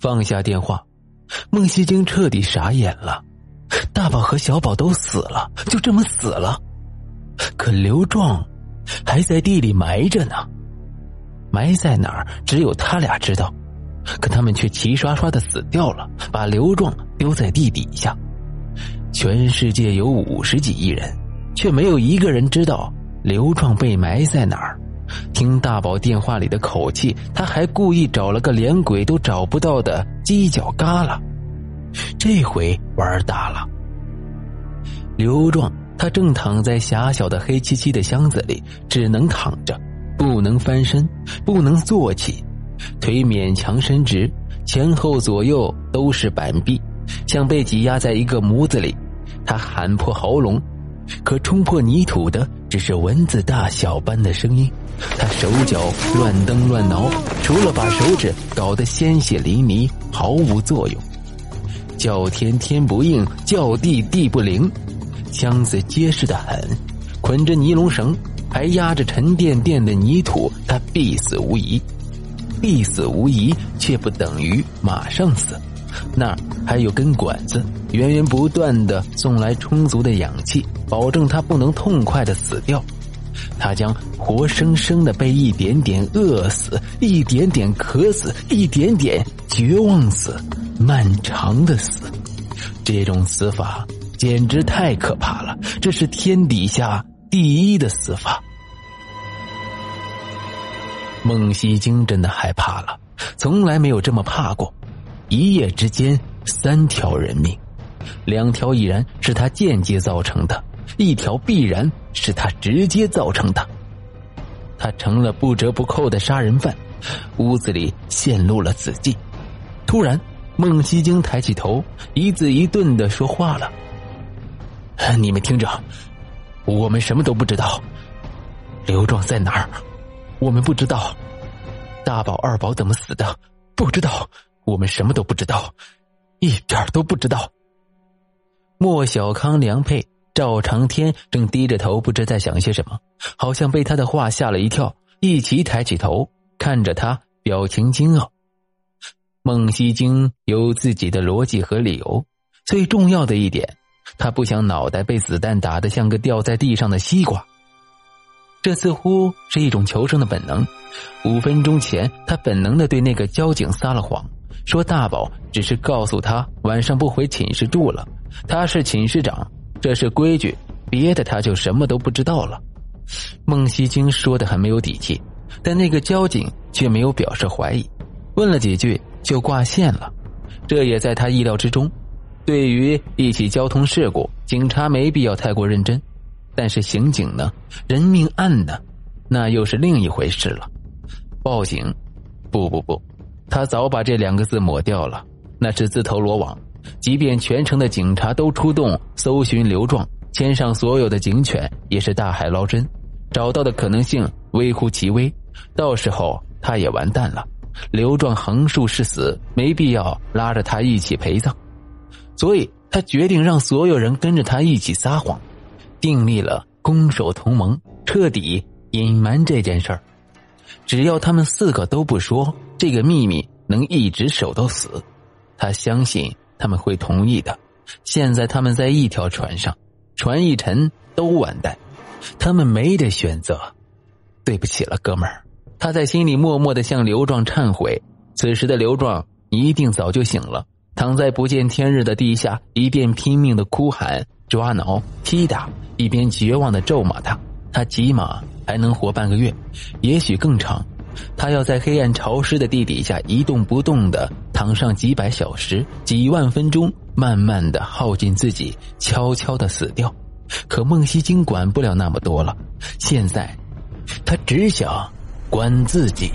放下电话，孟西京彻底傻眼了。大宝和小宝都死了，就这么死了。可刘壮还在地里埋着呢，埋在哪儿只有他俩知道。可他们却齐刷刷的死掉了，把刘壮丢在地底下。全世界有五十几亿人，却没有一个人知道刘壮被埋在哪儿。听大宝电话里的口气，他还故意找了个连鬼都找不到的犄角旮旯。这回玩大了。刘壮他正躺在狭小的黑漆漆的箱子里，只能躺着，不能翻身，不能坐起，腿勉强伸直，前后左右都是板壁，像被挤压在一个模子里。他喊破喉咙，可冲破泥土的只是蚊子大小般的声音。他手脚乱蹬乱挠，除了把手指搞得鲜血淋漓，毫无作用。叫天天不应，叫地地不灵。箱子结实的很，捆着尼龙绳，还压着沉甸甸的泥土，他必死无疑。必死无疑，却不等于马上死。那儿还有根管子，源源不断的送来充足的氧气，保证他不能痛快的死掉。他将活生生的被一点点饿死，一点点渴死，一点点绝望死，漫长的死。这种死法简直太可怕了，这是天底下第一的死法。孟西京真的害怕了，从来没有这么怕过。一夜之间，三条人命，两条已然是他间接造成的。一条必然是他直接造成的，他成了不折不扣的杀人犯，屋子里陷入了死寂。突然，孟西京抬起头，一字一顿的说话了：“你们听着，我们什么都不知道。刘壮在哪儿？我们不知道。大宝、二宝怎么死的？不知道。我们什么都不知道，一点都不知道。”莫小康、梁佩。赵长天正低着头，不知在想些什么，好像被他的话吓了一跳，一齐抬起头看着他，表情惊愕。孟西京有自己的逻辑和理由，最重要的一点，他不想脑袋被子弹打得像个掉在地上的西瓜。这似乎是一种求生的本能。五分钟前，他本能的对那个交警撒了谎，说大宝只是告诉他晚上不回寝室住了，他是寝室长。这是规矩，别的他就什么都不知道了。孟西京说的很没有底气，但那个交警却没有表示怀疑，问了几句就挂线了，这也在他意料之中。对于一起交通事故，警察没必要太过认真，但是刑警呢？人命案呢？那又是另一回事了。报警？不不不，他早把这两个字抹掉了，那是自投罗网。即便全城的警察都出动搜寻刘壮，牵上所有的警犬，也是大海捞针，找到的可能性微乎其微。到时候他也完蛋了。刘壮横竖是死，没必要拉着他一起陪葬，所以他决定让所有人跟着他一起撒谎，订立了攻守同盟，彻底隐瞒这件事儿。只要他们四个都不说，这个秘密能一直守到死。他相信。他们会同意的。现在他们在一条船上，船一沉都完蛋，他们没得选择。对不起了，哥们儿。他在心里默默的向刘壮忏悔。此时的刘壮一定早就醒了，躺在不见天日的地下，一边拼命的哭喊、抓挠、踢打，一边绝望的咒骂他。他起码还能活半个月，也许更长。他要在黑暗潮湿的地底下一动不动的躺上几百小时、几万分钟，慢慢的耗尽自己，悄悄的死掉。可孟西京管不了那么多了，现在，他只想管自己。